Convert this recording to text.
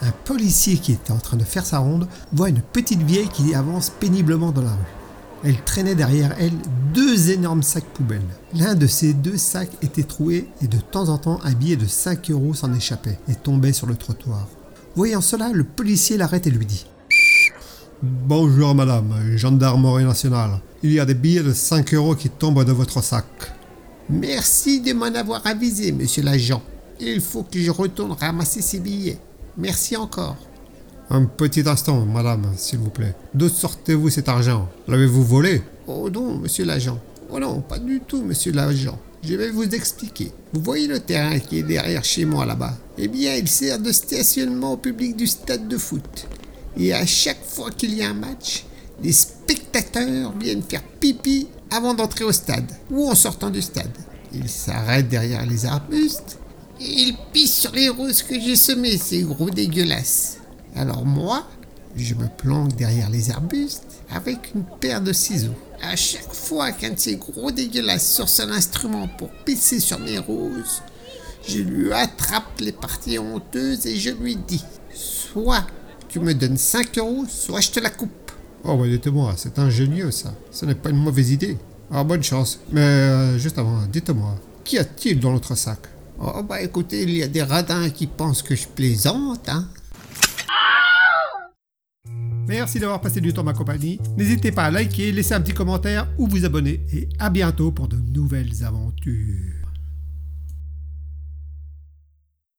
Un policier qui était en train de faire sa ronde voit une petite vieille qui avance péniblement dans la rue. Elle traînait derrière elle deux énormes sacs poubelles. L'un de ces deux sacs était troué et de temps en temps un billet de 5 euros s'en échappait et tombait sur le trottoir. Voyant cela, le policier l'arrête et lui dit Bonjour madame, gendarmerie nationale. Il y a des billets de 5 euros qui tombent de votre sac. Merci de m'en avoir avisé, monsieur l'agent. Il faut que je retourne ramasser ces billets. Merci encore. Un petit instant, madame, s'il vous plaît. D'où sortez-vous cet argent L'avez-vous volé? Oh non, monsieur l'agent. Oh non, pas du tout, monsieur l'agent. Je vais vous expliquer. Vous voyez le terrain qui est derrière chez moi là-bas? Eh bien, il sert de stationnement au public du stade de foot. Et à chaque fois qu'il y a un match, les spectateurs viennent faire pipi avant d'entrer au stade ou en sortant du stade. Ils s'arrêtent derrière les arbustes ils pissent sur les roses que j'ai semées, ces gros dégueulasses. Alors moi, je me planque derrière les arbustes avec une paire de ciseaux. À chaque fois qu'un de ces gros dégueulasses sort son instrument pour pisser sur mes roses, je lui attrape les parties honteuses et je lui dis Soit tu me donnes 5 euros, soit je te la coupe. Oh, bah dites-moi, c'est ingénieux ça. Ce n'est pas une mauvaise idée. Ah, bonne chance. Mais euh, juste avant, dites-moi, qu'y a-t-il dans notre sac? Oh, bah écoutez, il y a des radins qui pensent que je plaisante, hein. Merci d'avoir passé du temps ma compagnie. N'hésitez pas à liker, laisser un petit commentaire ou vous abonner. Et à bientôt pour de nouvelles aventures.